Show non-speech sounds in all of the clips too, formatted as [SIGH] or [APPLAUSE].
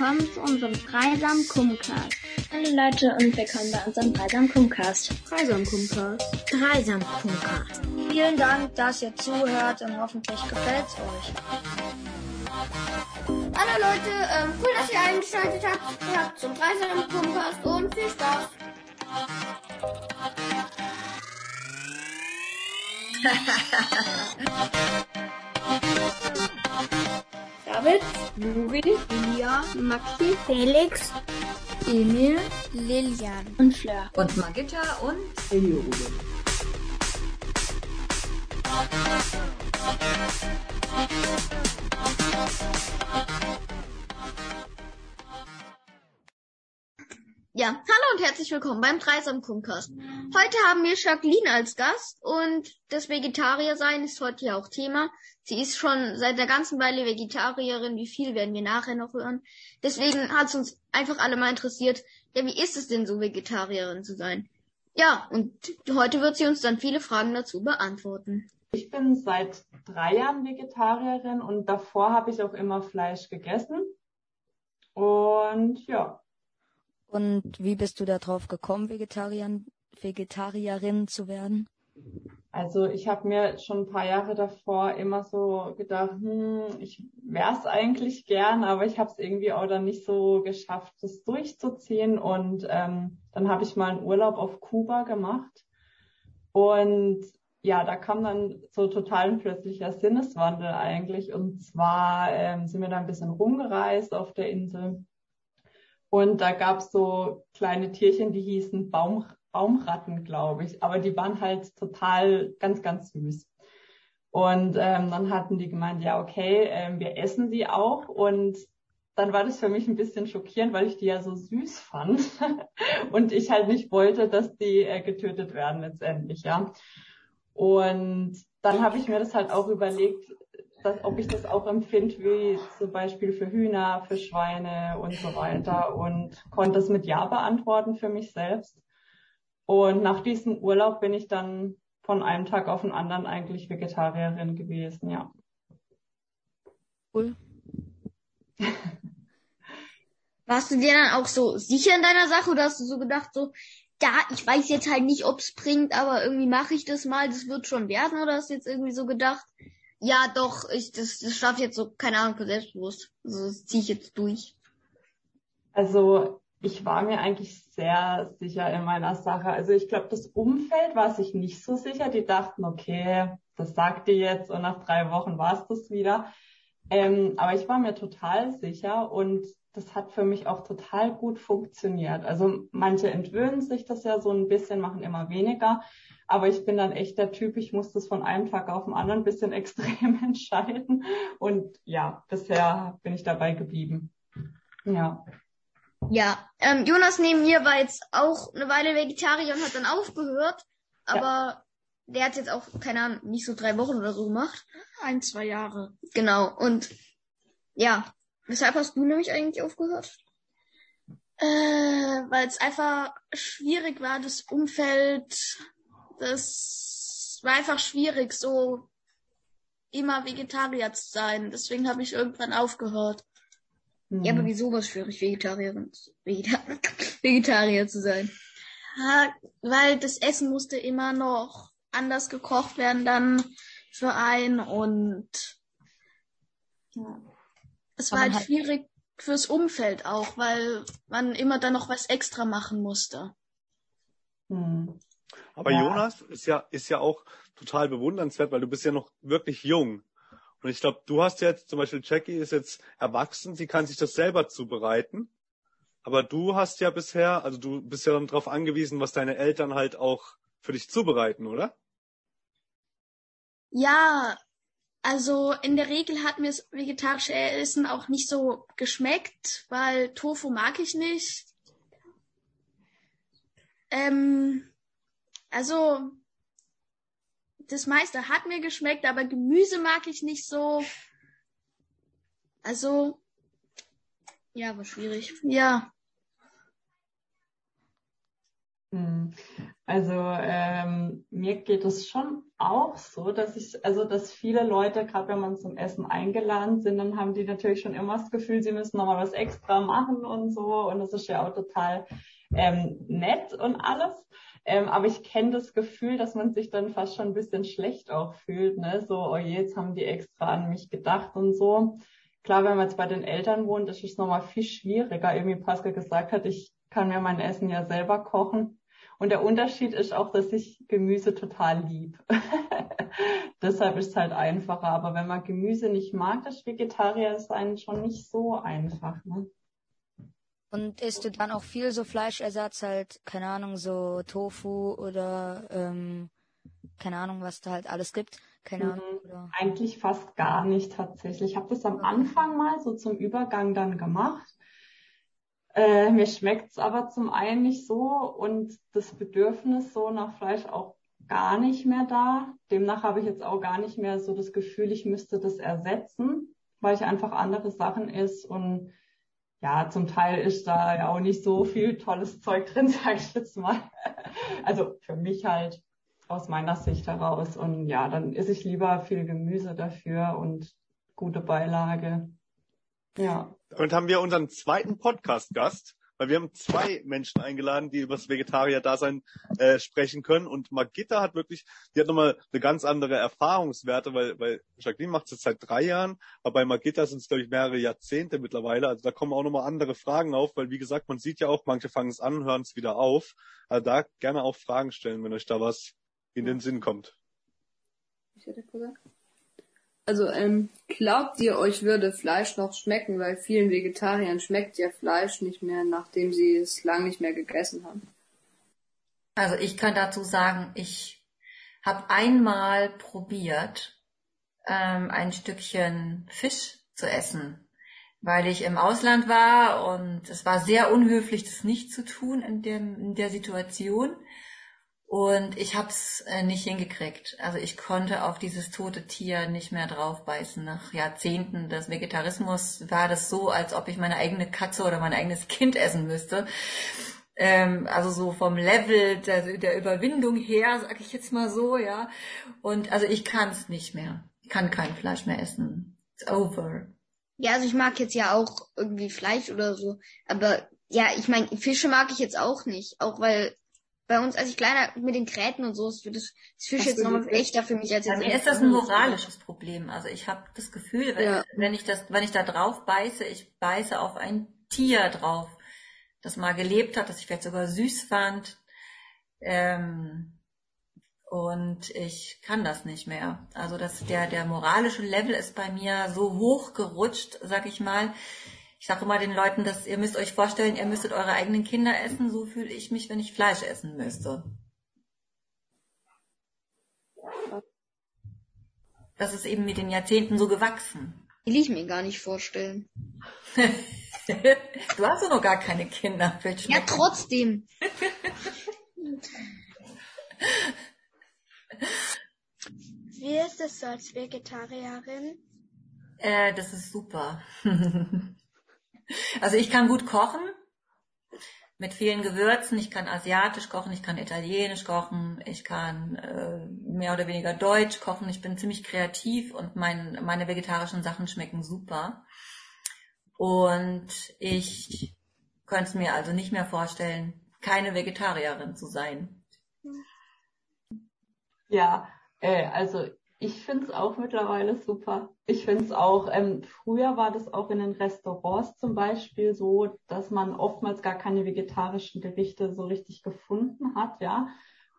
willkommen zu unserem dreisamen Kumcast. Hallo Leute und willkommen bei unserem Dreisam Kumcast. Dreisam Kumcast. Dreisam Kumcast. Vielen Dank, dass ihr zuhört und hoffentlich gefällt's euch. Hallo Leute, ähm, cool, dass ihr eingeschaltet habt. Ihr habt zum Dreisam Kumcast und viel Spaß. [LAUGHS] David, Juri, Lia, Maxi, Felix, Emil, Lilian Und Fleur. Und Magitta und Eliorude. Ja, hallo und herzlich willkommen beim Dreisam Kumcast. Heute haben wir Jacqueline als Gast und das Vegetarier-Sein ist heute ja auch Thema. Sie ist schon seit der ganzen Weile Vegetarierin. Wie viel werden wir nachher noch hören? Deswegen hat es uns einfach alle mal interessiert, ja, wie ist es denn so, Vegetarierin zu sein? Ja, und heute wird sie uns dann viele Fragen dazu beantworten. Ich bin seit drei Jahren Vegetarierin und davor habe ich auch immer Fleisch gegessen. Und ja, Und wie bist du darauf gekommen, Vegetarier, Vegetarierin zu werden? also ich habe mir schon ein paar Jahre davor immer so gedacht, hm, ich wäre es eigentlich gern, aber ich habe es irgendwie auch dann nicht so geschafft, das durchzuziehen. Und ähm, dann habe ich mal einen Urlaub auf Kuba gemacht. Und ja, da kam dann so total ein plötzlicher Sinneswandel eigentlich. Und zwar ähm, sind wir da ein bisschen rumgereist auf der Insel. Und da gab's so kleine Tierchen, die hießen Baum, Baumratten, glaube ich. Aber die waren halt total ganz, ganz süß. Und ähm, dann hatten die gemeint, ja, okay, ähm, wir essen sie auch. Und dann war das für mich ein bisschen schockierend, weil ich die ja so süß fand. [LAUGHS] und ich halt nicht wollte, dass die äh, getötet werden letztendlich, ja. Und dann habe ich mir das halt auch überlegt, dass, ob ich das auch empfinde wie zum Beispiel für Hühner, für Schweine und so weiter und konnte das mit Ja beantworten für mich selbst. Und nach diesem Urlaub bin ich dann von einem Tag auf den anderen eigentlich Vegetarierin gewesen, ja. Cool. [LAUGHS] Warst du dir dann auch so sicher in deiner Sache oder hast du so gedacht, so, ja, ich weiß jetzt halt nicht, ob's bringt, aber irgendwie mache ich das mal, das wird schon werden oder hast du jetzt irgendwie so gedacht, ja doch, ich das, das schaffe ich jetzt so, keine Ahnung, selbstbewusst. Also das ziehe ich jetzt durch. Also ich war mir eigentlich sehr sicher in meiner Sache. Also ich glaube, das Umfeld war sich nicht so sicher. Die dachten, okay, das sagt die jetzt und nach drei Wochen war es das wieder. Ähm, aber ich war mir total sicher und das hat für mich auch total gut funktioniert. Also manche entwöhnen sich das ja so ein bisschen, machen immer weniger. Aber ich bin dann echt der Typ, ich muss das von einem Tag auf den anderen ein bisschen [LAUGHS] extrem entscheiden. Und ja, bisher bin ich dabei geblieben. Ja. Ja, ähm, Jonas neben mir war jetzt auch eine Weile Vegetarier und hat dann aufgehört, aber der hat jetzt auch, keine Ahnung, nicht so drei Wochen oder so gemacht. Ein, zwei Jahre. Genau, und ja, weshalb hast du nämlich eigentlich aufgehört? Äh, weil es einfach schwierig war, das Umfeld, das war einfach schwierig, so immer Vegetarier zu sein. Deswegen habe ich irgendwann aufgehört. Ja, aber wieso war es schwierig, Vegetarierin, Vegeta [LAUGHS] Vegetarier zu sein? Ja, weil das Essen musste immer noch anders gekocht werden dann für einen und ja. es war halt schwierig fürs Umfeld auch, weil man immer dann noch was extra machen musste. Hm. Aber Ja. Jonas ist ja, ist ja auch total bewundernswert, weil du bist ja noch wirklich jung. Und ich glaube, du hast jetzt, zum Beispiel Jackie ist jetzt erwachsen, sie kann sich das selber zubereiten. Aber du hast ja bisher, also du bist ja dann darauf angewiesen, was deine Eltern halt auch für dich zubereiten, oder? Ja, also in der Regel hat mir das vegetarische Essen auch nicht so geschmeckt, weil Tofu mag ich nicht. Ähm, also das meiste hat mir geschmeckt, aber Gemüse mag ich nicht so. Also Ja, war schwierig. ja, Hm. Also ähm, mir geht es schon auch so, dass ich, also dass viele Leute, gerade wenn man zum Essen eingeladen sind, dann haben die natürlich schon immer das Gefühl, sie müssen nochmal was extra machen und so. Und das ist ja auch total ähm, nett und alles. Ähm, aber ich kenne das Gefühl, dass man sich dann fast schon ein bisschen schlecht auch fühlt, ne? So, oh je, jetzt haben die extra an mich gedacht und so. Klar, wenn man jetzt bei den Eltern wohnt, ist es nochmal viel schwieriger. Irgendwie Pascal gesagt hat, ich kann mir mein Essen ja selber kochen. Und der Unterschied ist auch, dass ich Gemüse total lieb. [LAUGHS] Deshalb ist es halt einfacher. Aber wenn man Gemüse nicht mag, das Vegetarier ist einen schon nicht so einfach. Ne? Und isst du dann auch viel so Fleischersatz, halt, keine Ahnung, so Tofu oder ähm, keine Ahnung, was da halt alles gibt? Keine mhm. Ahnung. Oder? Eigentlich fast gar nicht tatsächlich. Ich habe das am Anfang mal so zum Übergang dann gemacht. Äh, mir schmeckt's aber zum einen nicht so und das Bedürfnis so nach Fleisch auch gar nicht mehr da. Demnach habe ich jetzt auch gar nicht mehr so das Gefühl, ich müsste das ersetzen, weil ich einfach andere Sachen esse und ja, zum Teil ist da ja auch nicht so viel tolles Zeug drin, [LAUGHS] sage ich jetzt mal. Also für mich halt aus meiner Sicht heraus. Und ja, dann esse ich lieber viel Gemüse dafür und gute Beilage. Ja. Und haben wir unseren zweiten Podcast-Gast, weil wir haben zwei Menschen eingeladen, die über das Vegetarier-Dasein äh, sprechen können. Und Magitta hat wirklich, die hat nochmal eine ganz andere Erfahrungswerte, weil, weil Jacqueline macht es jetzt seit drei Jahren, aber bei Magitta sind es, glaube ich, mehrere Jahrzehnte mittlerweile. Also da kommen auch nochmal andere Fragen auf, weil wie gesagt, man sieht ja auch, manche fangen es an, hören es wieder auf. Also da gerne auch Fragen stellen, wenn euch da was in den Sinn kommt. Ich hätte gesagt. Also, ähm, glaubt ihr, euch würde Fleisch noch schmecken? Weil vielen Vegetariern schmeckt ja Fleisch nicht mehr, nachdem sie es lang nicht mehr gegessen haben. Also ich kann dazu sagen, ich habe einmal probiert, ähm, ein Stückchen Fisch zu essen, weil ich im Ausland war und es war sehr unhöflich, das nicht zu tun in, dem, in der Situation. Und ich habe es äh, nicht hingekriegt. Also ich konnte auf dieses tote Tier nicht mehr draufbeißen. Nach Jahrzehnten des Vegetarismus war das so, als ob ich meine eigene Katze oder mein eigenes Kind essen müsste. Ähm, also so vom Level der, der Überwindung her, sag ich jetzt mal so, ja. Und also ich kann es nicht mehr. Ich kann kein Fleisch mehr essen. It's over. Ja, also ich mag jetzt ja auch irgendwie Fleisch oder so. Aber ja, ich meine, Fische mag ich jetzt auch nicht. Auch weil bei uns, als ich kleiner mit den Gräten und so, ist das, das Fisch jetzt nochmal echter für mich als jetzt. Bei mir ist das ein moralisches Problem. Also ich habe das Gefühl, wenn, ja. wenn ich das, wenn ich da drauf beiße, ich beiße auf ein Tier drauf, das mal gelebt hat, das ich vielleicht sogar süß fand. Ähm, und ich kann das nicht mehr. Also das, der, der moralische Level ist bei mir so hoch gerutscht, sag ich mal, ich sage immer den Leuten, dass ihr müsst euch vorstellen, ihr müsstet eure eigenen Kinder essen. So fühle ich mich, wenn ich Fleisch essen müsste. Das ist eben mit den Jahrzehnten so gewachsen. Will ich mir gar nicht vorstellen. [LAUGHS] du hast ja noch gar keine Kinder. Ja, trotzdem. [LAUGHS] Wie ist es so als Vegetarierin? Äh, das ist super. [LAUGHS] Also ich kann gut kochen mit vielen Gewürzen. Ich kann asiatisch kochen, ich kann italienisch kochen, ich kann äh, mehr oder weniger deutsch kochen. Ich bin ziemlich kreativ und mein, meine vegetarischen Sachen schmecken super. Und ich könnte es mir also nicht mehr vorstellen, keine Vegetarierin zu sein. Ja, äh, also ich finde es auch mittlerweile super. Ich finde es auch, ähm, früher war das auch in den Restaurants zum Beispiel so, dass man oftmals gar keine vegetarischen Gerichte so richtig gefunden hat, ja.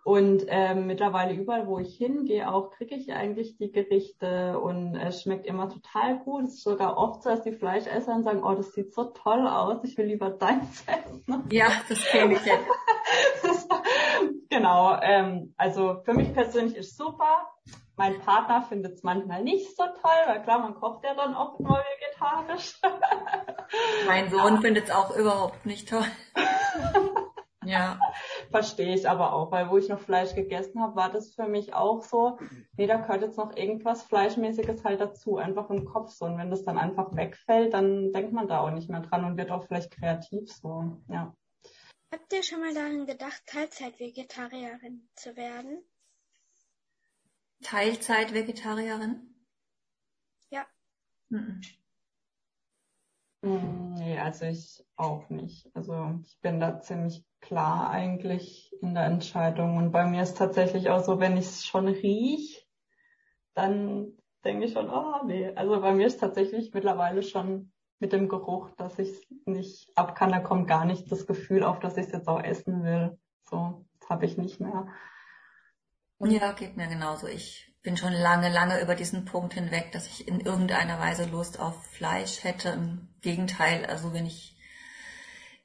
Und ähm, mittlerweile überall, wo ich hingehe, auch kriege ich eigentlich die Gerichte und es schmeckt immer total gut. Es ist sogar oft so, dass die Fleischesser sagen, oh, das sieht so toll aus, ich will lieber deins [LAUGHS] essen. Ja, das kenne ich jetzt. [LAUGHS] genau. Ähm, also für mich persönlich ist super. Mein Partner findet es manchmal nicht so toll, weil klar, man kocht ja dann auch nur vegetarisch. [LAUGHS] Mein Sohn ja. findet es auch überhaupt nicht toll. [LAUGHS] ja. Verstehe ich aber auch, weil wo ich noch Fleisch gegessen habe, war das für mich auch so, nee, da gehört jetzt noch irgendwas Fleischmäßiges halt dazu, einfach im Kopf so. Und wenn das dann einfach wegfällt, dann denkt man da auch nicht mehr dran und wird auch vielleicht kreativ so, ja. Habt ihr schon mal daran gedacht, Teilzeit-Vegetarierin zu werden? Teilzeit-Vegetarierin? Ja. Mhm. Mm, Nee, also ich auch nicht. Also ich bin da ziemlich klar eigentlich in der Entscheidung. Und bei mir ist tatsächlich auch so, wenn ich es schon riech, dann denke ich schon, oh nee. Also bei mir ist tatsächlich mittlerweile schon mit dem Geruch, dass ich es nicht ab kann, da kommt gar nicht das Gefühl auf, dass ich es jetzt auch essen will. So, das habe ich nicht mehr. Ja, geht mir genauso. Ich bin schon lange, lange über diesen Punkt hinweg, dass ich in irgendeiner Weise Lust auf Fleisch hätte. Im Gegenteil, also wenn ich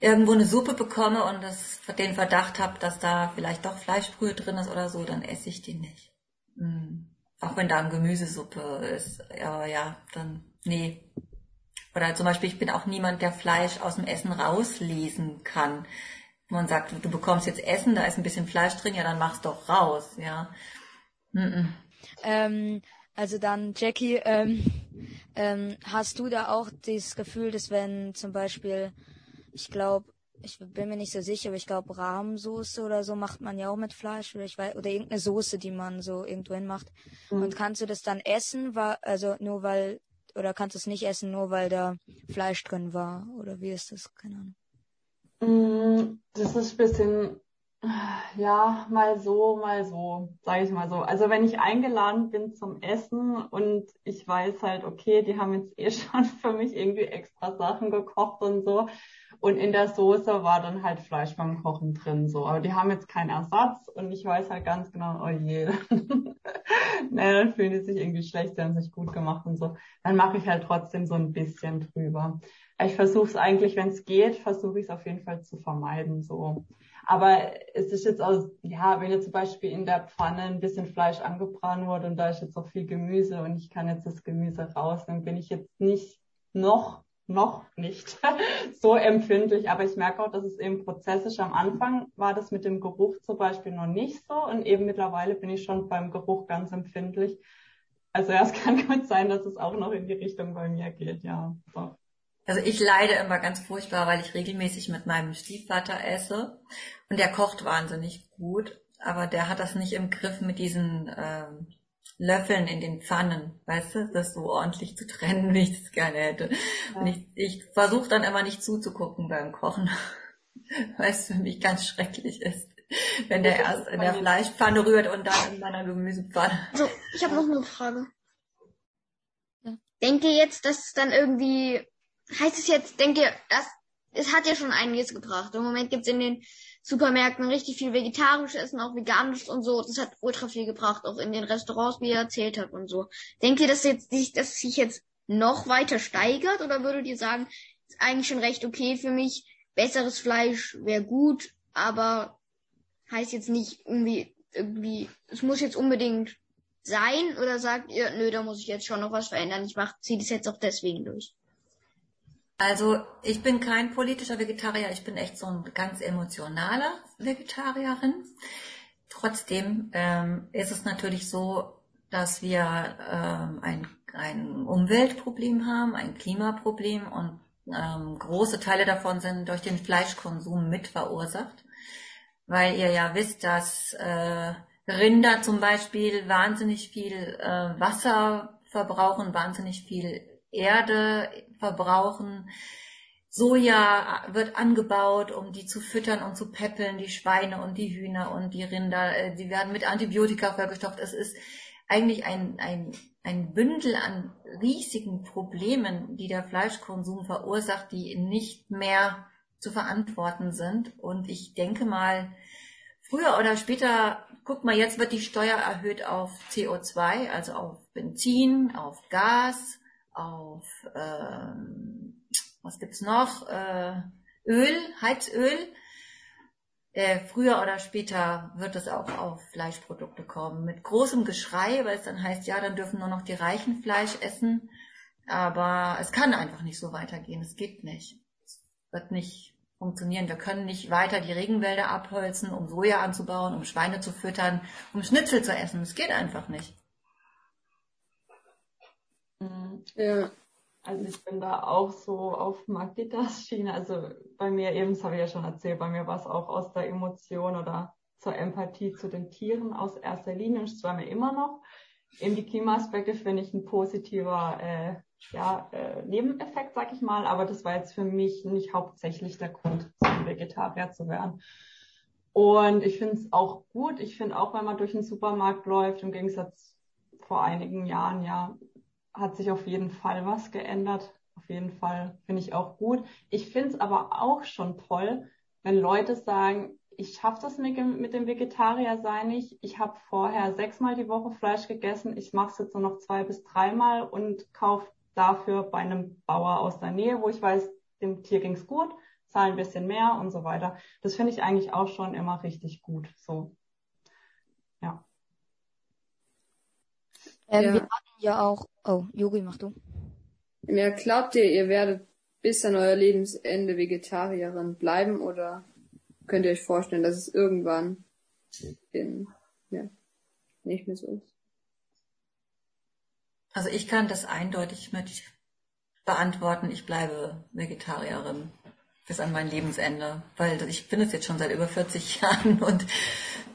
irgendwo eine Suppe bekomme und das, den Verdacht habe, dass da vielleicht doch Fleischbrühe drin ist oder so, dann esse ich die nicht. Mm. Auch wenn da eine Gemüsesuppe ist. Aber ja, dann, nee. Oder zum Beispiel, ich bin auch niemand, der Fleisch aus dem Essen rauslesen kann. Man sagt, du bekommst jetzt Essen, da ist ein bisschen Fleisch drin, ja, dann mach's doch raus, ja. Mm Ähm, also dann, Jackie, ähm, ähm, hast du da auch das Gefühl, dass wenn zum Beispiel, ich glaube, ich bin mir nicht so sicher, aber ich glaube Rahmsoße oder so macht man ja auch mit Fleisch oder ich weiß oder irgendeine Soße, die man so irgendwo hin macht. Mhm. Und kannst du das dann essen, weil, also nur weil oder kannst du es nicht essen, nur weil da Fleisch drin war oder wie ist das? Keine Ahnung. Mm, Das ist ein bisschen, ja, mal so, mal so, sage ich mal so. Also wenn ich eingeladen bin zum Essen und ich weiß halt, okay, die haben jetzt eh [LAUGHS] schon für mich irgendwie extra Sachen gekocht und so. Und in der Soße war dann halt Fleisch beim Kochen drin, so. Aber die haben jetzt keinen Ersatz und ich weiß halt ganz genau, oh je. [LAUGHS] nee, dann fühlen die sich irgendwie schlecht, sie haben sich gut gemacht und so. Dann mache ich halt trotzdem so ein bisschen drüber. Ich versuche es eigentlich, wenn es geht, versuche ich es auf jeden Fall zu vermeiden, so. Aber es ist jetzt auch, ja, wenn jetzt zum Beispiel in der Pfanne ein bisschen Fleisch angebrannt wurde und da ist jetzt auch viel Gemüse und ich kann jetzt das Gemüse raus, dann bin ich jetzt nicht noch, noch nicht [LAUGHS] so empfindlich. Aber ich merke auch, dass es eben Prozess ist. Am Anfang war das mit dem Geruch zum Beispiel noch nicht so und eben mittlerweile bin ich schon beim Geruch ganz empfindlich. Also ja, es [LAUGHS] kann gut sein, dass es auch noch in die Richtung bei mir geht, ja. So. Also ich leide immer ganz furchtbar, weil ich regelmäßig mit meinem Stiefvater esse und der kocht wahnsinnig gut, aber der hat das nicht im Griff mit diesen ähm, Löffeln in den Pfannen, weißt du, das so ordentlich zu trennen, [LAUGHS] wie ich das gerne hätte. Und ich, ich versuche dann immer nicht zuzugucken beim Kochen, weil es für mich ganz schrecklich ist, wenn der erst in der Fleischpfanne rührt und dann in meiner Gemüsepfanne. Also, ich habe noch eine Frage. Denkt ihr jetzt, dass es dann irgendwie, heißt es jetzt, denkt ihr, das, es hat ja schon einiges gebracht. Im Moment gibt's in den Supermärkten richtig viel vegetarisches Essen, auch veganisch und so. Das hat ultra viel gebracht, auch in den Restaurants, wie ihr erzählt habt und so. Denkt ihr, dass jetzt sich, dass sich jetzt noch weiter steigert oder würdet ihr sagen, ist eigentlich schon recht okay für mich, besseres Fleisch wäre gut, aber heißt jetzt nicht irgendwie, irgendwie, es muss jetzt unbedingt sein oder sagt ihr, nö, da muss ich jetzt schon noch was verändern, ich mach, zieh das jetzt auch deswegen durch? Also ich bin kein politischer Vegetarier, ich bin echt so ein ganz emotionaler Vegetarierin. Trotzdem ähm, ist es natürlich so, dass wir ähm, ein, ein Umweltproblem haben, ein Klimaproblem und ähm, große Teile davon sind durch den Fleischkonsum mit verursacht, weil ihr ja wisst, dass äh, Rinder zum Beispiel wahnsinnig viel äh, Wasser verbrauchen, wahnsinnig viel Erde verbrauchen. Soja wird angebaut, um die zu füttern und zu peppeln, die Schweine und die Hühner und die Rinder, äh, die werden mit Antibiotika vollgestopft. Es ist eigentlich ein, ein, ein Bündel an riesigen Problemen, die der Fleischkonsum verursacht, die nicht mehr zu verantworten sind. Und ich denke mal, früher oder später, guck mal, jetzt wird die Steuer erhöht auf CO2, also auf Benzin, auf Gas, auf ähm, was gibt's noch? Äh, Öl, Heizöl. Äh, früher oder später wird es auch auf Fleischprodukte kommen. Mit großem Geschrei, weil es dann heißt, ja, dann dürfen nur noch die Reichen Fleisch essen. Aber es kann einfach nicht so weitergehen. Es geht nicht. Es wird nicht funktionieren. Wir können nicht weiter die Regenwälder abholzen, um Soja anzubauen, um Schweine zu füttern, um Schnitzel zu essen. Es geht einfach nicht. Ja, Also ich bin da auch so auf Magditas Schiene. Also bei mir eben, das habe ich ja schon erzählt, bei mir war es auch aus der Emotion oder zur Empathie zu den Tieren aus erster Linie und es war mir immer noch. Eben die Klimaaspekte finde ich ein positiver äh, ja, äh, Nebeneffekt, sag ich mal, aber das war jetzt für mich nicht hauptsächlich der Grund, zum Vegetarier zu werden. Und ich finde es auch gut. Ich finde auch, wenn man durch den Supermarkt läuft, im Gegensatz vor einigen Jahren, ja, hat sich auf jeden Fall was geändert. Auf jeden Fall finde ich auch gut. Ich finde es aber auch schon toll, wenn Leute sagen, ich schaffe das mit, mit dem Vegetarier sein nicht. Ich habe vorher sechsmal die Woche Fleisch gegessen. Ich mache es jetzt nur noch zwei bis dreimal und kaufe dafür bei einem Bauer aus der Nähe, wo ich weiß, dem Tier ging's gut, zahle ein bisschen mehr und so weiter. Das finde ich eigentlich auch schon immer richtig gut. So. Ja. Ähm, Ja. Wir ja auch. Oh, Juri, mach du. Ja, glaubt ihr, ihr werdet bis an euer Lebensende Vegetarierin bleiben oder könnt ihr euch vorstellen, dass es irgendwann in, ja, nicht mehr so ist? Also ich kann das eindeutig mit beantworten. Ich bleibe Vegetarierin bis an mein Lebensende, weil ich bin es jetzt schon seit über 40 [LAUGHS] Jahren und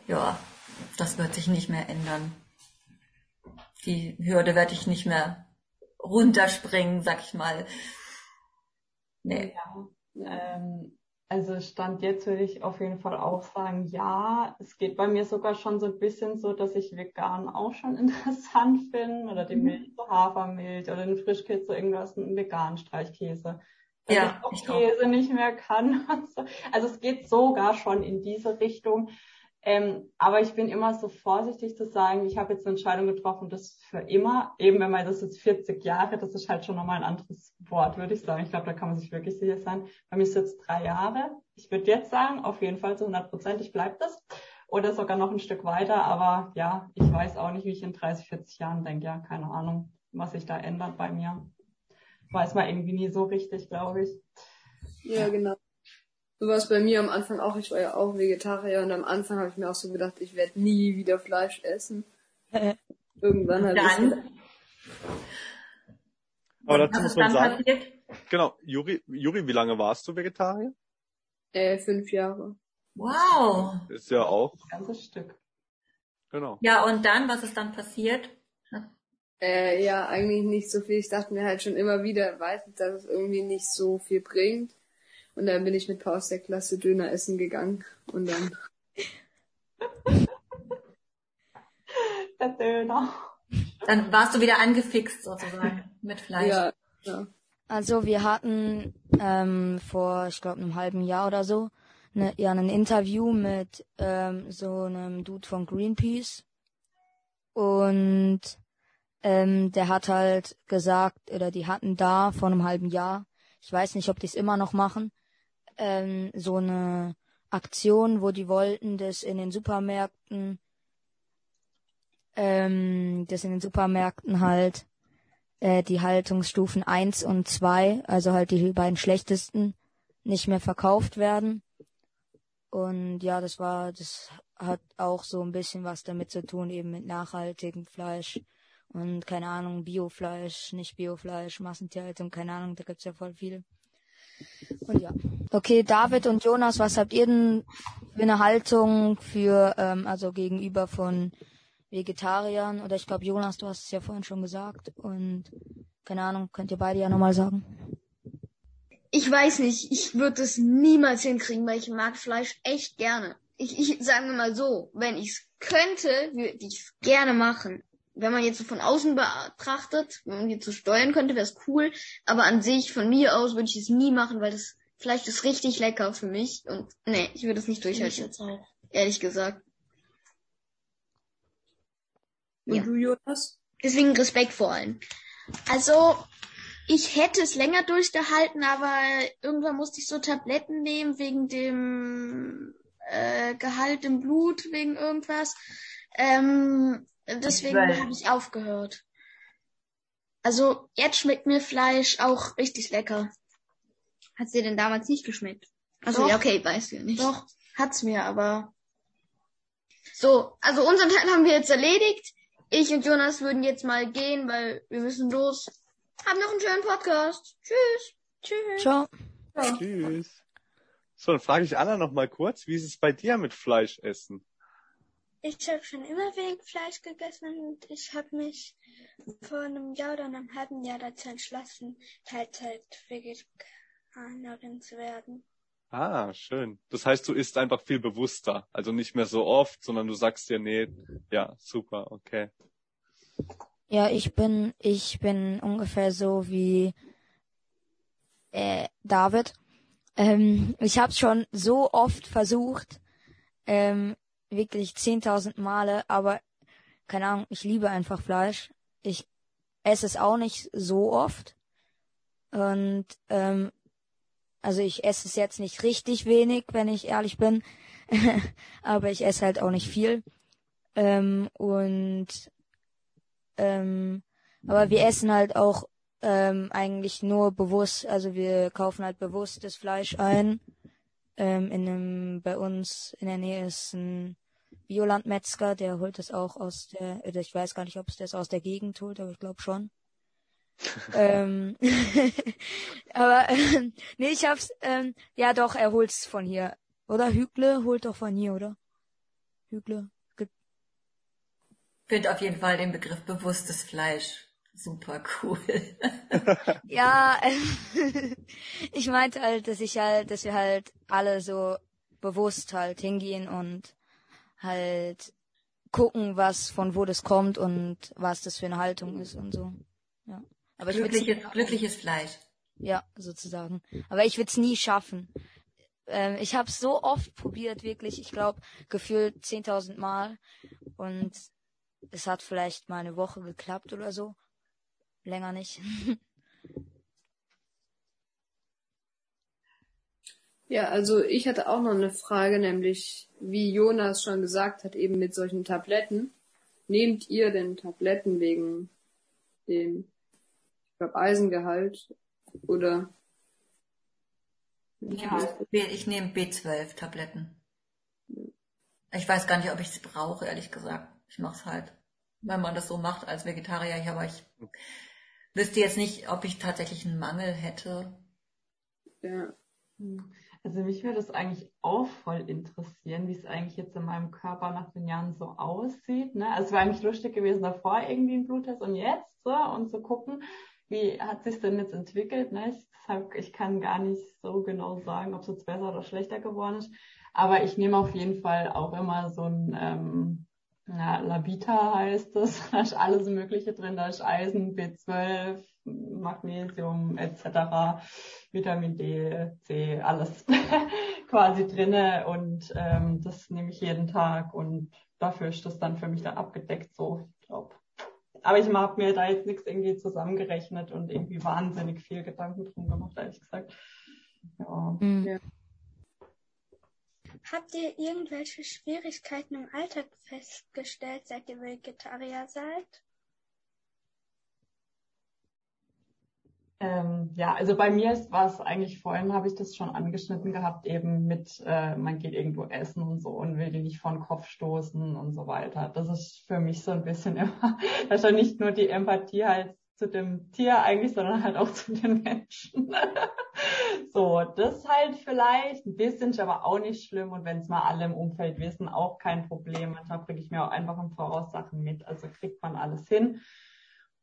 ja, das wird sich nicht mehr ändern. Die Hürde werde ich nicht mehr runterspringen, sag ich mal. Nee. Ja, ähm, also Stand jetzt würde ich auf jeden Fall auch sagen, ja, es geht bei mir sogar schon so ein bisschen so, dass ich vegan auch schon [LAUGHS] interessant finde oder die Milch so Hafermilch oder den Frischkäse irgendwas, einen veganen Streichkäse. Dass Ja, ich auch ich auch. Käse nicht mehr kann. [LAUGHS] Also es geht sogar schon in diese Richtung. Ähm, aber ich bin immer so vorsichtig zu sagen, ich habe jetzt eine Entscheidung getroffen, das für immer, eben wenn man das jetzt 40 Jahre, das ist halt schon nochmal ein anderes Wort, würde ich sagen. Ich glaube, da kann man sich wirklich sicher sein. Bei mir ist jetzt drei Jahre. Ich würde jetzt sagen, auf jeden Fall zu 100 Prozent, ich bleibe das. Oder sogar noch ein Stück weiter. Aber ja, ich weiß auch nicht, wie ich in 30, 40 Jahren denke. Ja, keine Ahnung, was sich da ändert bei mir. Weiß man irgendwie nie so richtig, glaube ich. Ja, genau. So war es bei mir am Anfang auch. Ich war ja auch Vegetarier und am Anfang habe ich mir auch so gedacht, ich werde nie wieder Fleisch essen. [LAUGHS] Irgendwann habe ich Dann, Aber dazu muss man sagen, passiert? genau, Juri, Juri, wie lange warst du Vegetarier? äh, fünf Jahre. Wow. Ist ja auch, Ein ganzes Stück. genau. Ja, und dann, was ist dann passiert? Äh, ja, eigentlich nicht so viel. Ich dachte mir halt schon immer wieder, weiß ich, dass es irgendwie nicht so viel bringt. Und dann bin ich mit Paul aus der Klasse Döner essen gegangen. Und dann, [LAUGHS] Der Döner. Dann warst du wieder angefixt sozusagen mit Fleisch. ja, ja. Also wir hatten ähm, vor, ich glaube, einem halben Jahr oder so, ne, ja, ein Interview mit ähm, so einem Dude von Greenpeace. Und ähm, der hat halt gesagt, oder die hatten da vor einem halben Jahr, ich weiß nicht, ob die es immer noch machen, ähm, so eine Aktion, wo die wollten, dass in den Supermärkten, ähm, dass in den Supermärkten halt äh, die Haltungsstufen 1 und 2, also halt die beiden schlechtesten, nicht mehr verkauft werden. Und ja, das war, das hat auch so ein bisschen was damit zu tun, eben mit nachhaltigem Fleisch und keine Ahnung, Biofleisch, nicht Biofleisch, Massentierhaltung, keine Ahnung, da gibt's ja voll viel. Und ja. Okay, David und Jonas, was habt ihr denn für eine Haltung für, ähm, also gegenüber von Vegetariern? Oder ich glaube, Jonas, du hast es ja vorhin schon gesagt. Und keine Ahnung, könnt ihr beide ja nochmal sagen. Ich weiß nicht, ich würde es niemals hinkriegen, weil ich mag Fleisch echt gerne. Ich, ich sagen mal so, wenn ich es könnte, würde ich es gerne machen. Wenn man jetzt so von außen betrachtet, wenn man jetzt so steuern könnte, wäre es cool. Aber an sich, von mir aus, würde ich es nie machen, weil das Fleisch ist richtig lecker für mich. Und nee, ich würde es nicht durchhalten. Ehrlich gesagt. Und Ja. du, Jonas? Deswegen Respekt vor allen. Also, ich hätte es länger durchgehalten, aber irgendwann musste ich so Tabletten nehmen wegen dem äh, Gehalt im Blut, wegen irgendwas. Ähm, deswegen habe ich aufgehört. Also, jetzt schmeckt mir Fleisch auch richtig lecker. Hat's dir denn damals nicht geschmeckt? Also ja, okay, weißt du ja nicht. Doch, hat's mir, aber So, also unseren Teil haben wir jetzt erledigt. Ich und Jonas würden jetzt mal gehen, weil wir müssen los. Hab noch einen schönen Podcast. Tschüss. Tschüss. Ciao. Tschüss. So, dann frage ich Anna noch mal kurz, wie ist es bei dir mit Fleischessen? Ich habe schon immer wenig Fleisch gegessen und ich habe mich vor einem Jahr oder einem halben Jahr dazu entschlossen, Teilzeit-Vegetarierin zu werden. Ah, schön. Das heißt, du isst einfach viel bewusster. Also nicht mehr so oft, sondern du sagst dir, nee, ja, super, okay. Ja, ich bin, ich bin ungefähr so wie äh, David. Ähm, ich habe schon so oft versucht, ähm, wirklich 10.000 Male, aber keine Ahnung, ich liebe einfach Fleisch. Ich esse es auch nicht so oft. Und ähm, also ich esse es jetzt nicht richtig wenig, wenn ich ehrlich bin. [LAUGHS] aber ich esse halt auch nicht viel. Ähm, und ähm, aber wir essen halt auch ähm, eigentlich nur bewusst, also wir kaufen halt bewusst das Fleisch ein. Ähm, in einem, bei uns in der Nähe ist ein Biolandmetzger, der holt es auch aus der, oder ich weiß gar nicht, ob es das aus der Gegend holt, aber ich glaube schon. [LAUGHS] ähm, [LAUGHS] aber äh, nee, ich hab's, ähm, ja doch, er holt's von hier. Oder Hügle holt doch von hier, oder? Hügle. Ich finde auf jeden Fall den Begriff bewusstes Fleisch super cool. [LAUGHS] ja, äh, ich meinte halt, dass ich halt, dass wir halt alle so bewusst halt hingehen und halt gucken, was von wo das kommt und was das für eine Haltung ist und so. Ja. Aber glückliches, ich glückliches Fleisch. Ja, sozusagen. Aber ich würde es nie schaffen. Ähm, ich habe es so oft probiert, wirklich. Ich glaube, gefühlt 10.000 Mal. Und es hat vielleicht mal eine Woche geklappt oder so. Länger nicht. [LAUGHS] Ja, also ich hatte auch noch eine Frage, nämlich wie Jonas schon gesagt hat, eben mit solchen Tabletten. Nehmt ihr denn Tabletten wegen dem, ich glaube, Eisengehalt oder? Ja, ich nehme B12 Tabletten. Ich weiß gar nicht, ob ich es brauche, ehrlich gesagt. Ich mache es halt, wenn man das so macht als Vegetarier. Ich, aber ich wüsste jetzt nicht, ob ich tatsächlich einen Mangel hätte. Ja. Also mich würde es eigentlich auch voll interessieren, wie es eigentlich jetzt in meinem Körper nach den Jahren so aussieht. Ne? Also es war eigentlich lustig gewesen, davor irgendwie ein Bluttest und jetzt so und zu gucken, wie hat sich denn jetzt entwickelt. Ne? Ich, deshalb, ich kann gar nicht so genau sagen, ob es jetzt besser oder schlechter geworden ist. Aber ich nehme auf jeden Fall auch immer so ein ähm, ja, Labita heißt es. [LAUGHS] Da ist alles Mögliche drin. Da ist Eisen, B12, Magnesium etc., Vitamin D, C, alles [LAUGHS] quasi drinne und ähm, das nehme ich jeden Tag und dafür ist das dann für mich dann abgedeckt so, glaube. Aber ich habe mir da jetzt nichts irgendwie zusammengerechnet und irgendwie wahnsinnig viel Gedanken drum gemacht, ehrlich gesagt. Ja. Mhm. Habt ihr irgendwelche Schwierigkeiten im Alltag festgestellt, seit ihr Vegetarier seid? Ähm, ja, also bei mir ist was eigentlich vorhin habe ich das schon angeschnitten gehabt, eben mit, äh, man geht irgendwo essen und so und will die nicht vor den Kopf stoßen und so weiter. Das ist für mich so ein bisschen [LAUGHS] immer, ja nicht nur die Empathie halt zu dem Tier eigentlich, sondern halt auch zu den Menschen. [LAUGHS] so, das halt vielleicht ein bisschen, aber auch nicht schlimm. Und wenn es mal alle im Umfeld wissen, auch kein Problem. Manchmal bringe ich mir auch einfach im Voraus Sachen mit. Also kriegt man alles hin.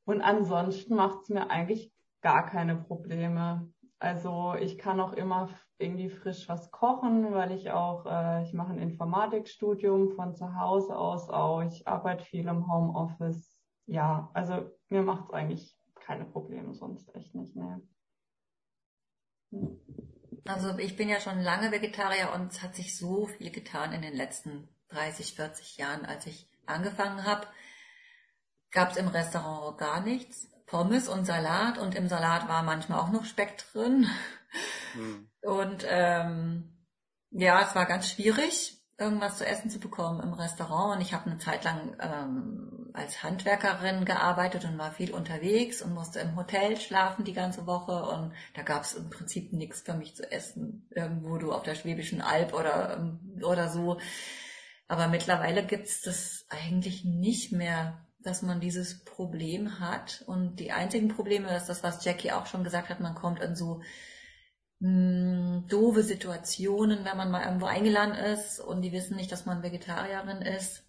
Und ansonsten macht es mir eigentlich gar keine Probleme. Also ich kann auch immer irgendwie frisch was kochen, weil ich auch, äh, ich mache ein Informatikstudium von zu Hause aus auch. Ich arbeite viel im Homeoffice. Ja, also mir macht es eigentlich keine Probleme, sonst echt nicht mehr. Hm. Also ich bin ja schon lange Vegetarier und es hat sich so viel getan in den letzten 30, 40 Jahren. Als ich angefangen habe, gab es im Restaurant gar nichts. Pommes und Salat und im Salat war manchmal auch noch Speck drin. Mhm. Und ähm, ja, es war ganz schwierig, irgendwas zu essen zu bekommen im Restaurant. Und ich habe eine Zeit lang ähm, als Handwerkerin gearbeitet und war viel unterwegs und musste im Hotel schlafen die ganze Woche. Und da gab es im Prinzip nichts für mich zu essen. Irgendwo du auf der Schwäbischen Alb oder, oder so. Aber mittlerweile gibt's das eigentlich nicht mehr dass man dieses Problem hat. Und die einzigen Probleme ist das, was Jackie auch schon gesagt hat, man kommt in so mh, hm, doofe Situationen, wenn man mal irgendwo eingeladen ist und die wissen nicht, dass man Vegetarierin ist,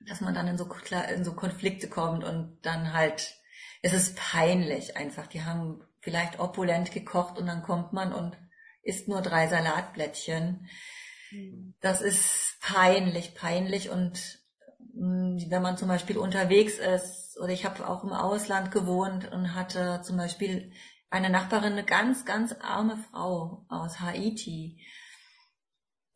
dass man dann in so, in so Konflikte kommt und dann halt, es ist peinlich einfach. Die haben vielleicht opulent gekocht und dann kommt man und isst nur drei Salatblättchen. Mhm. Das ist peinlich, peinlich und hm, wenn man zum Beispiel unterwegs ist, oder ich habe auch im Ausland gewohnt und hatte zum Beispiel eine Nachbarin, eine ganz, ganz arme Frau aus Haiti.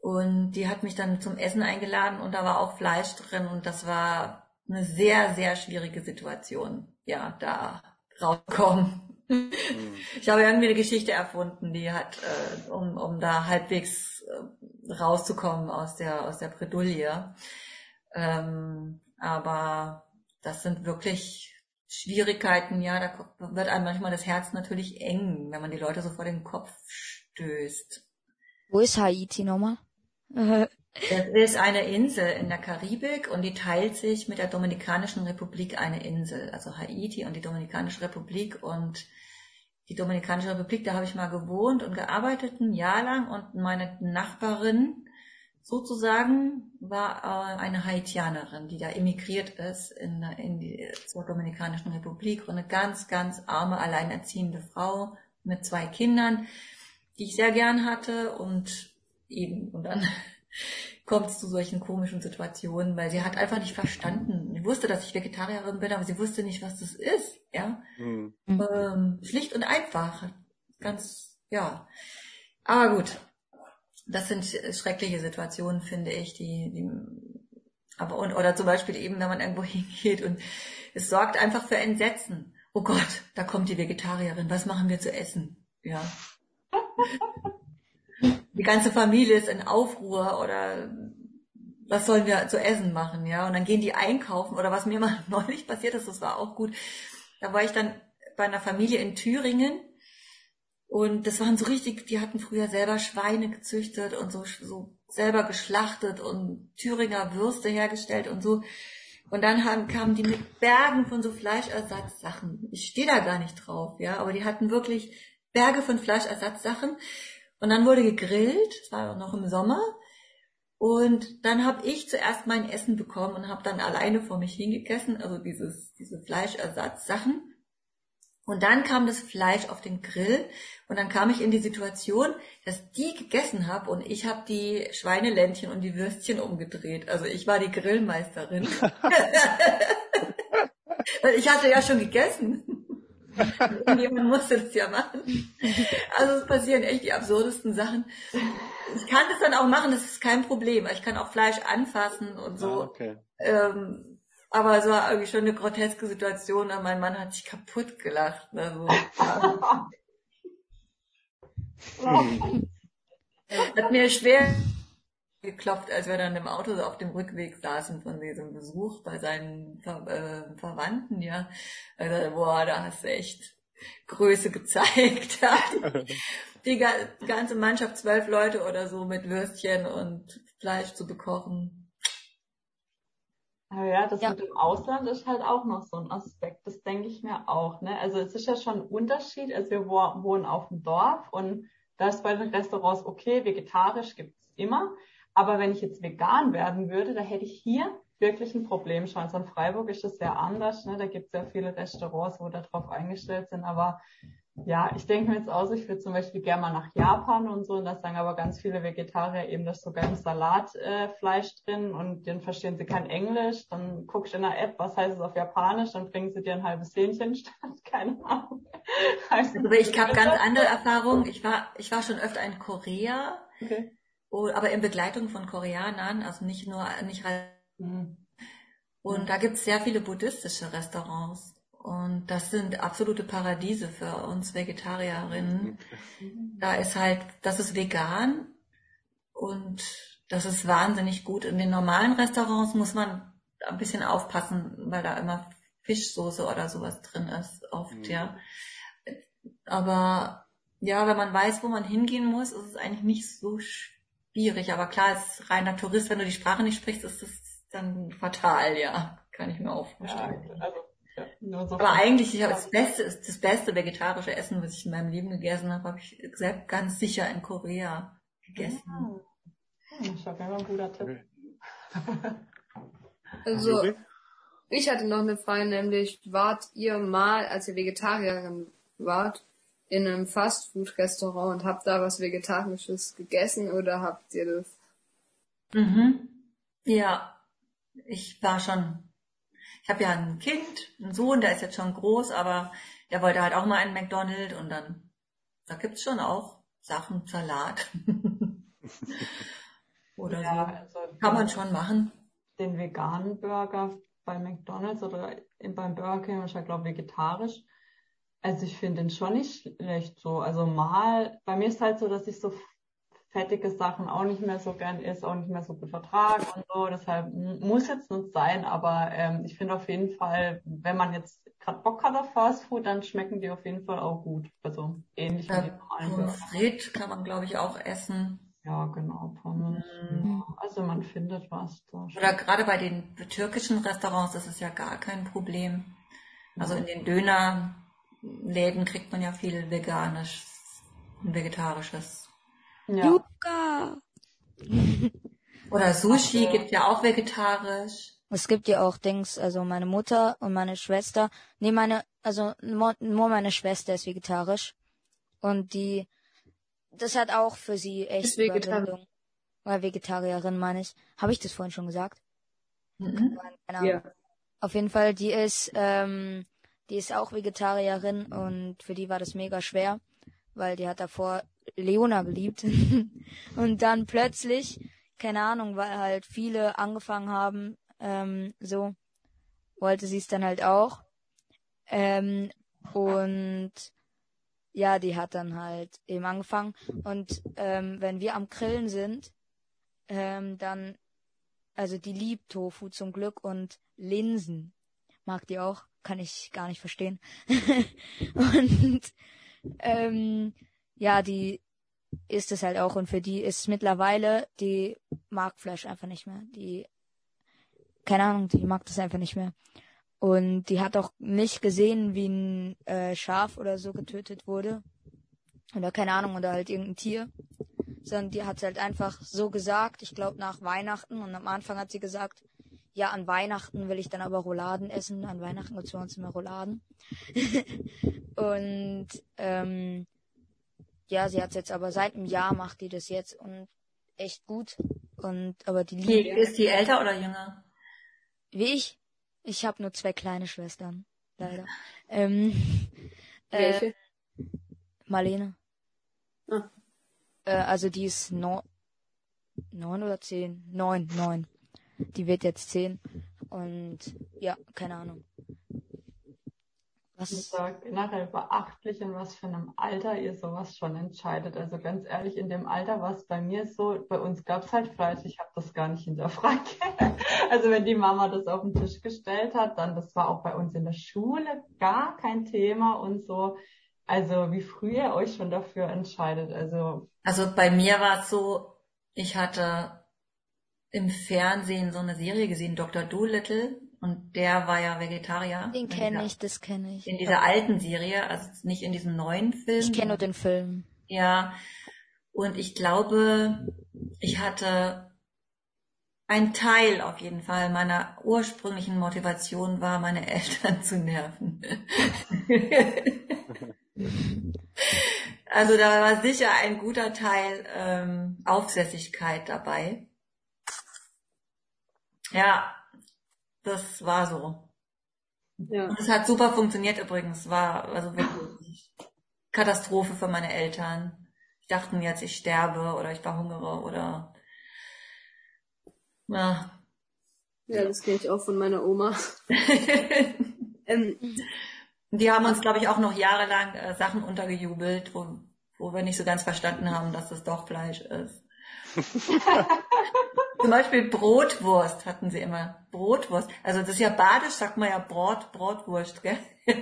Und die hat mich dann zum Essen eingeladen und da war auch Fleisch drin und das war eine sehr, sehr schwierige Situation, ja, da rauskommen. Mhm. Ich habe irgendwie eine Geschichte erfunden, die hat, äh, um, um da halbwegs äh, rauszukommen aus der, aus der Bredouille. Ähm, aber das sind wirklich Schwierigkeiten, ja, da wird einem manchmal das Herz natürlich eng, wenn man die Leute so vor den Kopf stößt. Wo ist Haiti nochmal? Das ist eine Insel in der Karibik und die teilt sich mit der Dominikanischen Republik eine Insel, also Haiti und die Dominikanische Republik. Und die Dominikanische Republik, da habe ich mal gewohnt und gearbeitet ein Jahr lang. Und meine Nachbarin sozusagen war äh, eine Haitianerin, die da emigriert ist in, in die, zur Dominikanischen Republik. Und eine ganz, ganz arme, alleinerziehende Frau mit zwei Kindern, die ich sehr gern hatte. Und eben, und dann [LAUGHS] kommt es zu solchen komischen Situationen, weil sie hat einfach nicht verstanden. Sie wusste, dass ich Vegetarierin bin, aber sie wusste nicht, was das ist, ja. Mhm. Ähm, schlicht und einfach. Ganz, ja. Aber gut, das sind schreckliche Situationen, finde ich, die, die aber und, oder zum Beispiel eben, wenn man irgendwo [LAUGHS] hingeht und es sorgt einfach für Entsetzen. Oh Gott, da kommt die Vegetarierin, was machen wir zu essen? Ja. [LAUGHS] die ganze Familie ist in Aufruhr oder was sollen wir zu essen machen, ja? Und dann gehen die einkaufen oder was mir mal [LAUGHS] neulich passiert ist, das war auch gut. Da war ich dann bei einer Familie in Thüringen und das waren so richtig, die hatten früher selber Schweine gezüchtet und so, so selber geschlachtet und Thüringer Würste hergestellt und so. Und dann haben, kamen die mit Bergen von so Fleischersatzsachen. Ich stehe da gar nicht drauf, ja, aber die hatten wirklich Berge von Fleischersatzsachen. Und dann wurde gegrillt, das war noch im Sommer. Und dann habe ich zuerst mein Essen bekommen und habe dann alleine vor mich hingegessen, also dieses, diese Fleischersatzsachen. Und dann kam das Fleisch auf den Grill und dann kam ich in die Situation, dass die gegessen habe und ich habe die Schweineländchen und die Würstchen umgedreht. Also ich war die Grillmeisterin. [LAUGHS] [LAUGHS] Weil ich hatte ja schon gegessen. [LAUGHS] Irgendjemand musste das ja machen. Also es passieren echt die absurdesten Sachen. Ich kann das dann auch machen, das ist kein Problem. Ich kann auch Fleisch anfassen und so. Ah, okay. ähm, aber es war irgendwie schon eine groteske Situation und mein Mann hat sich kaputt gelacht. Ne, so. [LAUGHS] hat mir schwer geklopft, als wir dann im Auto so auf dem Rückweg saßen von diesem Besuch bei seinen Ver äh, Verwandten, ja. Also, boah, da hast du echt Größe gezeigt. [LAUGHS] Die ganze Mannschaft, zwölf Leute oder so mit Würstchen und Fleisch zu bekochen. Ja, das ja. mit dem Ausland ist halt auch noch so ein Aspekt. Das denke ich mir auch. Ne? Also es ist ja schon ein Unterschied. Also wir wohnen auf dem Dorf und da ist bei den Restaurants okay, vegetarisch gibt's immer. Aber wenn ich jetzt vegan werden würde, da hätte ich hier wirklich ein Problem schon. Also in Freiburg ist das sehr anders. Ne? Da gibt's ja viele Restaurants, wo darauf eingestellt sind. Aber ja, ich denke mir jetzt aus, ich würde zum Beispiel gerne mal nach Japan und so, und da sagen aber ganz viele Vegetarier eben, dass sogar im Salat äh, Fleisch drin und dann verstehen sie kein Englisch, dann guckst du in der App, was heißt es auf Japanisch, dann bringen sie dir ein halbes Hähnchen [LAUGHS] statt, keine Ahnung. Also, ich habe [LAUGHS] ganz andere Erfahrungen. Ich war, ich war schon öfter in Korea, okay. Oh, aber in Begleitung von Koreanern, also nicht nur, nicht mhm. Und da gibt's sehr viele buddhistische Restaurants. Und das sind absolute Paradiese für uns Vegetarierinnen. Da ist halt, das ist vegan und das ist wahnsinnig gut. In den normalen Restaurants muss man ein bisschen aufpassen, weil da immer Fischsoße oder sowas drin ist, oft, mhm. ja. Aber ja, wenn man weiß, wo man hingehen muss, ist es eigentlich nicht so schwierig. Aber klar, als reiner Tourist, wenn du die Sprache nicht sprichst, ist es dann fatal, ja. kann ich mir auch vorstellen. Ja, also, ja, so Aber eigentlich, ich habe das beste, das beste vegetarische Essen, was ich in meinem Leben gegessen habe, habe ich selbst ganz sicher in Korea gegessen. Hm, das ist auf jeden Fall ein guter Tipp. [LAUGHS] Also, ich hatte noch eine Frage, nämlich, wart ihr mal, als ihr Vegetarierin wart, in einem Fastfood-Restaurant und habt da was Vegetarisches gegessen oder habt ihr das? Mhm. Ja, ich war schon. Ich habe ja ein Kind, einen Sohn, der ist jetzt schon groß, aber der wollte halt auch mal einen McDonald's und dann, da gibt's schon auch Sachen, Salat. [LAUGHS] Oder Ja, so. also Kann man schon machen. den veganen Burger bei McDonald's oder in, beim Burger King, ich glaube vegetarisch. Also ich finde den schon nicht schlecht so. Also mal, bei mir ist halt so, dass ich so fettige Sachen auch nicht mehr so gern esse, auch nicht mehr so gut vertrage und so. Deshalb muss jetzt nicht sein, aber ähm, ich finde auf jeden Fall, wenn man jetzt gerade Bock hat auf Fast Food, dann schmecken die auf jeden Fall auch gut. Also ähnlich wie die Äh, normalen Pommes frites kann man, glaube ich, auch essen. Ja, genau, Pommes. Mhm. Also man findet was da. Oder gerade bei den türkischen Restaurants ist es ja gar kein Problem. Also in den Dönerläden kriegt man ja viel veganisch, vegetarisches. Ja. Yuka! [LAUGHS] Oder Sushi Ach so. gibt's ja auch vegetarisch. Es gibt ja auch Dings, also meine Mutter und meine Schwester, nee, meine, also nur meine Schwester ist vegetarisch. Und die, das hat auch für sie echt Ist Vegetarier. Überwindung. Oder Vegetarierin, meine ich. Habe ich das vorhin schon gesagt? Mhm. Keine Ahnung. Ja. Auf jeden Fall, die ist, ähm, die ist auch Vegetarierin und für die war das mega schwer, weil die hat davor Leona geliebt. [LAUGHS] und dann plötzlich, keine Ahnung, weil halt viele angefangen haben, ähm, so, wollte sie es dann halt auch. Ähm, und ja, die hat dann halt eben angefangen. Und ähm, wenn wir am Grillen sind, ähm, dann also die liebt Tofu zum Glück und Linsen. Mag die auch, kann ich gar nicht verstehen. [LAUGHS] und ähm, ja, die isst es halt auch und für die ist mittlerweile, die mag Fleisch einfach nicht mehr. Die, keine Ahnung, die mag das einfach nicht mehr. Und die hat auch nicht gesehen, wie ein äh, Schaf oder so getötet wurde. Oder keine Ahnung, oder halt irgendein Tier sondern die hat halt einfach so gesagt, ich glaube nach Weihnachten und am Anfang hat sie gesagt, ja, an Weihnachten will ich dann aber Rouladen essen, an Weihnachten gibt's bei uns immer Rouladen. [LAUGHS] und ähm, ja, sie hat's jetzt aber seit einem Jahr macht die das jetzt und echt gut. Und aber die liebt ist die älter oder jünger? wie ich. Ich habe nur zwei kleine Schwestern, leider. [LAUGHS] Ähm, äh, Welche? Marlene. Ah. Äh, also die ist neun, neun oder zehn? Neun, neun. Die wird jetzt zehn. Und ja, keine Ahnung. Ich Was? sage generell beachtlich, in was für einem Alter ihr sowas schon entscheidet. Also ganz ehrlich, in dem Alter war es bei mir so, bei uns gab es halt Fleisch, ich habe das gar nicht hinterfragt. [LAUGHS] also wenn die Mama das auf den Tisch gestellt hat, dann das war auch bei uns in der Schule gar kein Thema und so. Also wie früh ihr euch schon dafür entscheidet. Also Also bei mir war es so, ich hatte im Fernsehen so eine Serie gesehen, Dr. Dolittle, und der war ja Vegetarier. Den kenne ich, das kenne ich. In dieser alten Serie, also nicht in diesem neuen Film. Ich kenne nur den Film. Ja, und ich glaube, ich hatte ein Teil auf jeden Fall meiner ursprünglichen Motivation war, meine [LAUGHS] Eltern zu nerven. [LAUGHS] also da war sicher ein guter Teil ähm, Aufsässigkeit dabei. Ja, das war so. Ja. Und es hat super funktioniert übrigens. War also wirklich Katastrophe für meine Eltern. Die dachten jetzt, ich sterbe oder ich verhungere oder ja. Ja, das kenne ich auch von meiner Oma. [LAUGHS] ähm, Die haben uns, glaube ich, auch noch jahrelang äh, Sachen untergejubelt, wo, wo wir nicht so ganz verstanden haben, dass das doch Fleisch ist. [LAUGHS] Zum Beispiel Brotwurst hatten sie immer. Brotwurst. Also das ist ja badisch, sagt man ja Brot, Brotwurst, gell? [LAUGHS]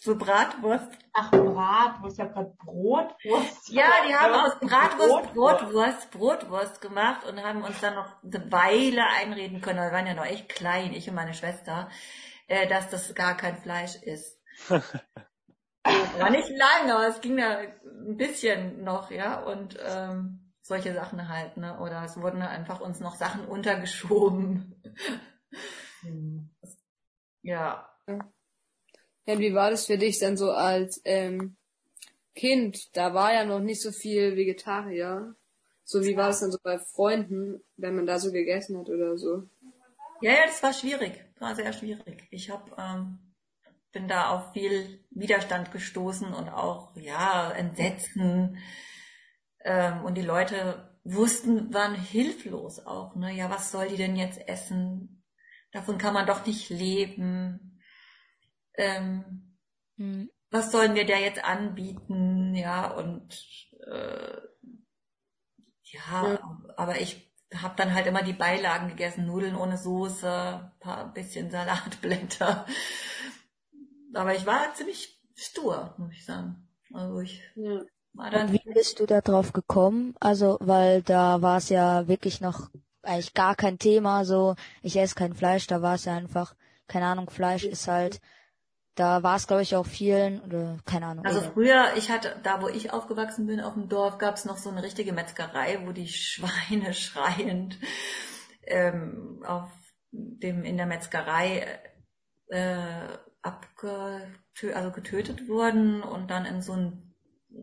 so Bratwurst. Ach, Bratwurst, ich habe gerade Brotwurst. Ja, die haben aus Bratwurst Brotwurst. Brotwurst, Brotwurst gemacht und haben uns dann noch eine Weile einreden können, wir waren ja noch echt klein, ich und meine Schwester, äh, dass das gar kein Fleisch ist. [LAUGHS] War nicht lang, aber es ging da ein bisschen noch, ja, und ähm, solche Sachen halt, ne? Oder es wurden einfach uns noch Sachen [LAUGHS] untergeschoben. Hm. Ja. Ja, wie war das für dich dann so als ähm, Kind? Da war ja noch nicht so viel Vegetarier. So wie war das dann so bei Freunden, wenn man da so gegessen hat oder so? Ja, ja, das war schwierig. War sehr schwierig. Ich hab, ähm, bin da auf viel Widerstand gestoßen und auch, ja, Entsetzen. Ähm, und die Leute wussten, waren hilflos auch, ne? Ja, was soll die denn jetzt essen? Davon kann man doch nicht leben. Ähm, Hm. was sollen wir der jetzt anbieten? Ja, und äh, ja, aber ich habe dann halt immer die Beilagen gegessen, Nudeln ohne Soße, paar bisschen Salatblätter. Aber ich war ziemlich stur, muss ich sagen. Also ich Ja. Dann wie bist du da drauf gekommen? Also, weil da war es ja wirklich noch eigentlich gar kein Thema, so ich esse kein Fleisch, da war es ja einfach, keine Ahnung, Fleisch ist halt, da war es glaube ich auch vielen, oder keine Ahnung. Also früher, ich hatte, da wo ich aufgewachsen bin, auf dem Dorf, gab es noch so eine richtige Metzgerei, wo die Schweine [LAUGHS] schreiend ähm, auf dem in der Metzgerei äh, abgetö also getötet wurden und dann in so ein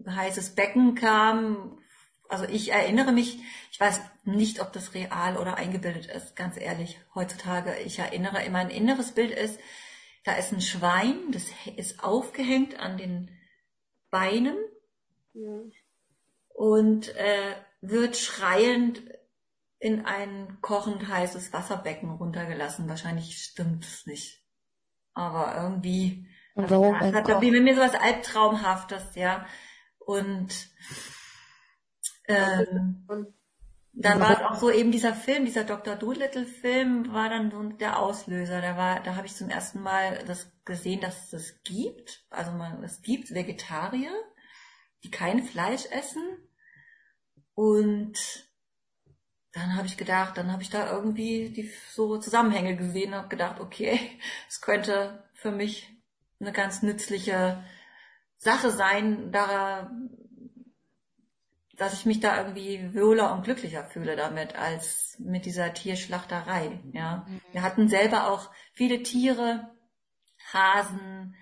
heißes Becken kam. Also ich erinnere mich, ich weiß nicht, ob das real oder eingebildet ist, ganz ehrlich, heutzutage. Ich erinnere, mein inneres Bild ist, da ist ein Schwein, das ist aufgehängt an den Beinen und äh, wird schreiend in ein kochend heißes Wasserbecken runtergelassen. Wahrscheinlich stimmt es nicht. Aber irgendwie Und warum hat, ein hat mit mir sowas Albtraumhaftes, ja. Und ähm, Und dann war es auch so eben dieser Film, dieser Dr. Dolittle Film war dann so der Auslöser. Da war, da habe ich zum ersten Mal das gesehen, dass es das gibt. Also man, es gibt Vegetarier, die kein Fleisch essen. Und dann habe ich gedacht, dann habe ich da irgendwie die so Zusammenhänge gesehen und habe gedacht, okay, [LAUGHS] es könnte für mich eine ganz nützliche Sache sein, da dass ich mich da irgendwie wohler und glücklicher fühle damit als mit dieser Tierschlachterei. Ja, wir hatten selber auch viele Tiere, Hasen,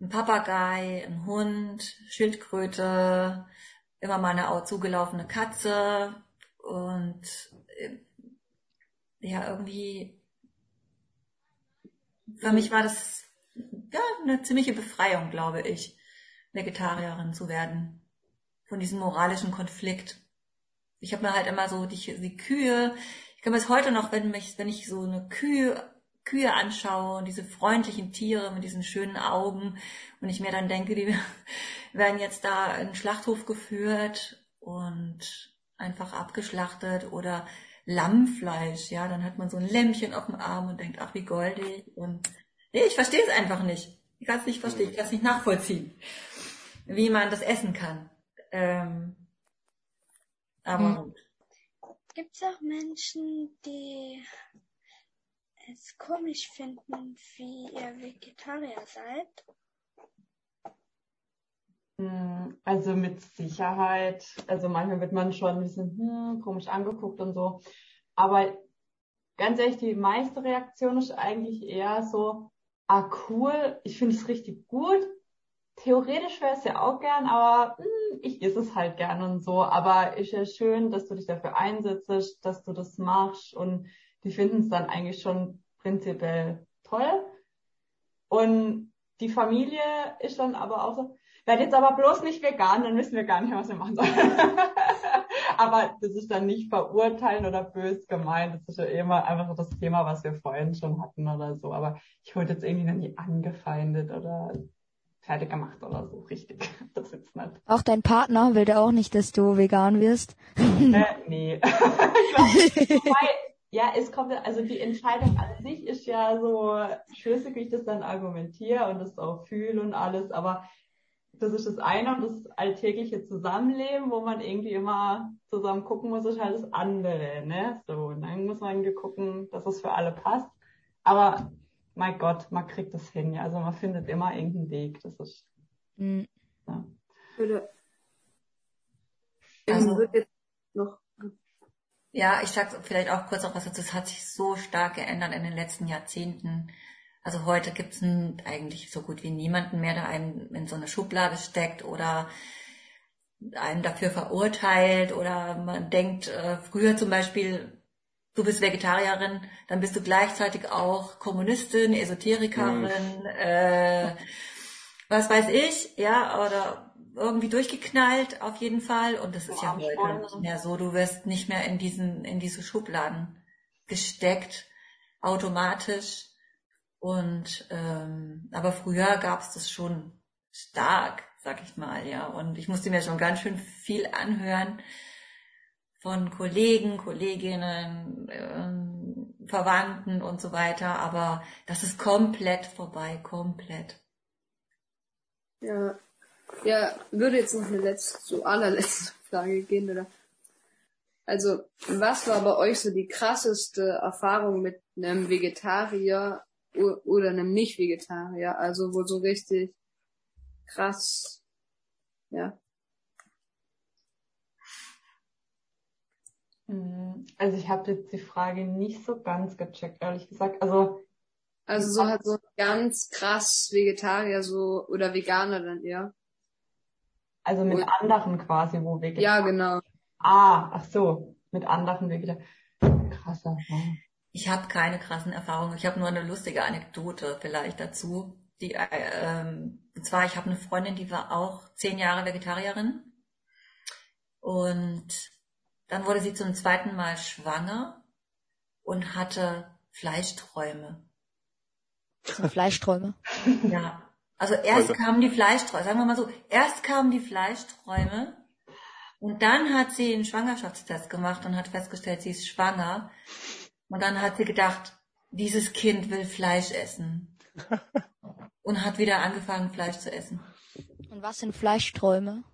ein Papagei, ein Hund, Schildkröte, immer mal eine au- zugelaufene Katze und äh, ja irgendwie für mich war das ja eine ziemliche Befreiung, glaube ich, Vegetarierin zu werden von diesem moralischen Konflikt. Ich habe mir halt immer so die, die Kühe, ich kann mir das heute noch, wenn mich, wenn ich so eine Kühe, Kühe anschaue und diese freundlichen Tiere mit diesen schönen Augen und ich mir dann denke, die [LAUGHS] werden jetzt da in den Schlachthof geführt und einfach abgeschlachtet oder Lammfleisch, ja, dann hat man so ein Lämmchen auf dem Arm und denkt, ach wie goldig und nee, ich verstehe es einfach nicht. Ich kann es nicht verstehen, ich kann es nicht nachvollziehen, wie man das essen kann. Ähm, aber Hm. Gibt es auch Menschen, die es komisch finden, wie ihr Vegetarier seid? Mm, Also mit Sicherheit. Also manchmal wird man schon ein bisschen hm, komisch angeguckt und so. Aber ganz ehrlich, die meiste Reaktion ist eigentlich eher so, ah cool, ich finde es richtig gut. Theoretisch wäre es ja auch gern, aber hm, ich esse es halt gern und so. Aber ist ja schön, dass du dich dafür einsetzt, dass du das machst und die finden es dann eigentlich schon prinzipiell toll. Und die Familie ist dann aber auch so, werd jetzt aber bloß nicht vegan, dann wissen wir gar nicht was wir machen sollen. [LAUGHS] aber das ist dann nicht verurteilen oder bös gemeint. Das ist ja immer einfach so das Thema, was wir vorhin schon hatten oder so. Aber ich wurde jetzt irgendwie noch nie angefeindet oder fertig gemacht oder so, richtig. [LAUGHS] Das jetzt nicht. Auch dein Partner will der auch nicht, dass du vegan wirst. Äh, nee. [LAUGHS] [LAUGHS] Wobei, ja, es kommt, also die Entscheidung an sich ist ja so schlüssig, wie ich das dann argumentiere und das auch fühle und alles, aber das ist das eine und das alltägliche Zusammenleben, wo man irgendwie immer zusammen gucken muss, ist halt das andere, ne? So, und dann muss man gucken, dass es für alle passt. Aber mein Gott, man kriegt das hin, ja. Also man findet immer irgendeinen Weg. Das ist. Mhm. Ja. Würde, Also- würde jetzt noch Ja, ich sag vielleicht auch kurz noch was dazu. Es hat sich so stark geändert in den letzten Jahrzehnten. Also heute gibt's n- eigentlich so gut wie niemanden mehr, der einen in so eine Schublade steckt oder einen dafür verurteilt oder man denkt, äh, früher zum Beispiel, du bist Vegetarierin, dann bist du gleichzeitig auch Kommunistin, Esoterikerin, äh, was weiß ich, ja, oder irgendwie durchgeknallt auf jeden Fall. Und das ist ja heute nicht mehr so. Du wirst nicht mehr in diesen, in diese Schubladen gesteckt, automatisch. Und ähm, aber früher gab's das schon stark, sag ich mal, ja. Und ich musste mir schon ganz schön viel anhören von Kollegen, Kolleginnen, ähm, Verwandten und so weiter. Aber das ist komplett vorbei, komplett. Ja, ja, würde jetzt noch eine letzte, so allerletzte [LAUGHS] Frage gehen, oder? Also, was war bei euch so die krasseste Erfahrung mit einem Vegetarier oder einem Nicht-Vegetarier? Also, wo so richtig krass, ja. Also ich habe jetzt die Frage nicht so ganz gecheckt, ehrlich gesagt. Also Also, so halt so ganz krass Vegetarier, so, oder Veganer dann eher. Also mit Und- anderen quasi, wo Vegetarier. Ja, genau. Ah, ach so, mit anderen Vegetarier. Krasser. Mann. Ich habe keine krassen Erfahrungen. Ich habe nur eine lustige Anekdote vielleicht dazu. Die, äh, ähm, und zwar, ich habe eine Freundin, die war auch zehn Jahre Vegetarierin. Und dann wurde sie zum zweiten Mal schwanger und hatte Fleischträume. Sind Fleischträume. Ja. Also erst Also- kamen die Fleischträume, sagen wir mal so, erst kamen die Fleischträume und dann hat sie einen Schwangerschaftstest gemacht und hat festgestellt, sie ist schwanger. Und dann hat sie gedacht, dieses Kind will Fleisch essen. [LAUGHS] Und hat wieder angefangen, Fleisch zu essen. Und was sind Fleischträume?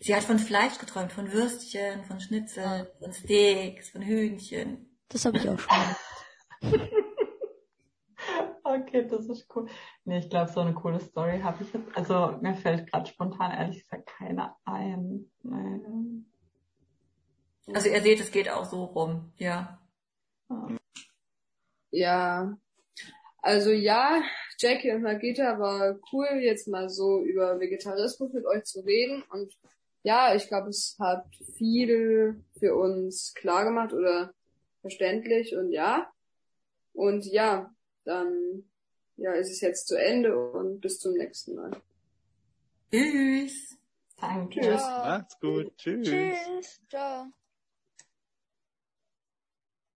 Sie hat von Fleisch geträumt, von Würstchen, von Schnitzel, von Steaks, von Hühnchen. Das habe ich auch schon. [LAUGHS] Okay, das ist cool. Nee, ich glaube, so eine coole Story habe ich jetzt. Also mir fällt gerade spontan ehrlich gesagt keine ein. Nee. Also ihr seht, es geht auch so rum, ja. Ja, also ja, Jackie und Margita war cool, jetzt mal so über Vegetarismus mit euch zu reden. Und ja, ich glaube, es hat viel für uns klar gemacht oder verständlich und ja. Und ja, dann ja, ist es jetzt zu Ende und bis zum nächsten Mal. Tschüss. Danke. Tschüss. Macht's gut. Tschüss. Tschüss. Ciao.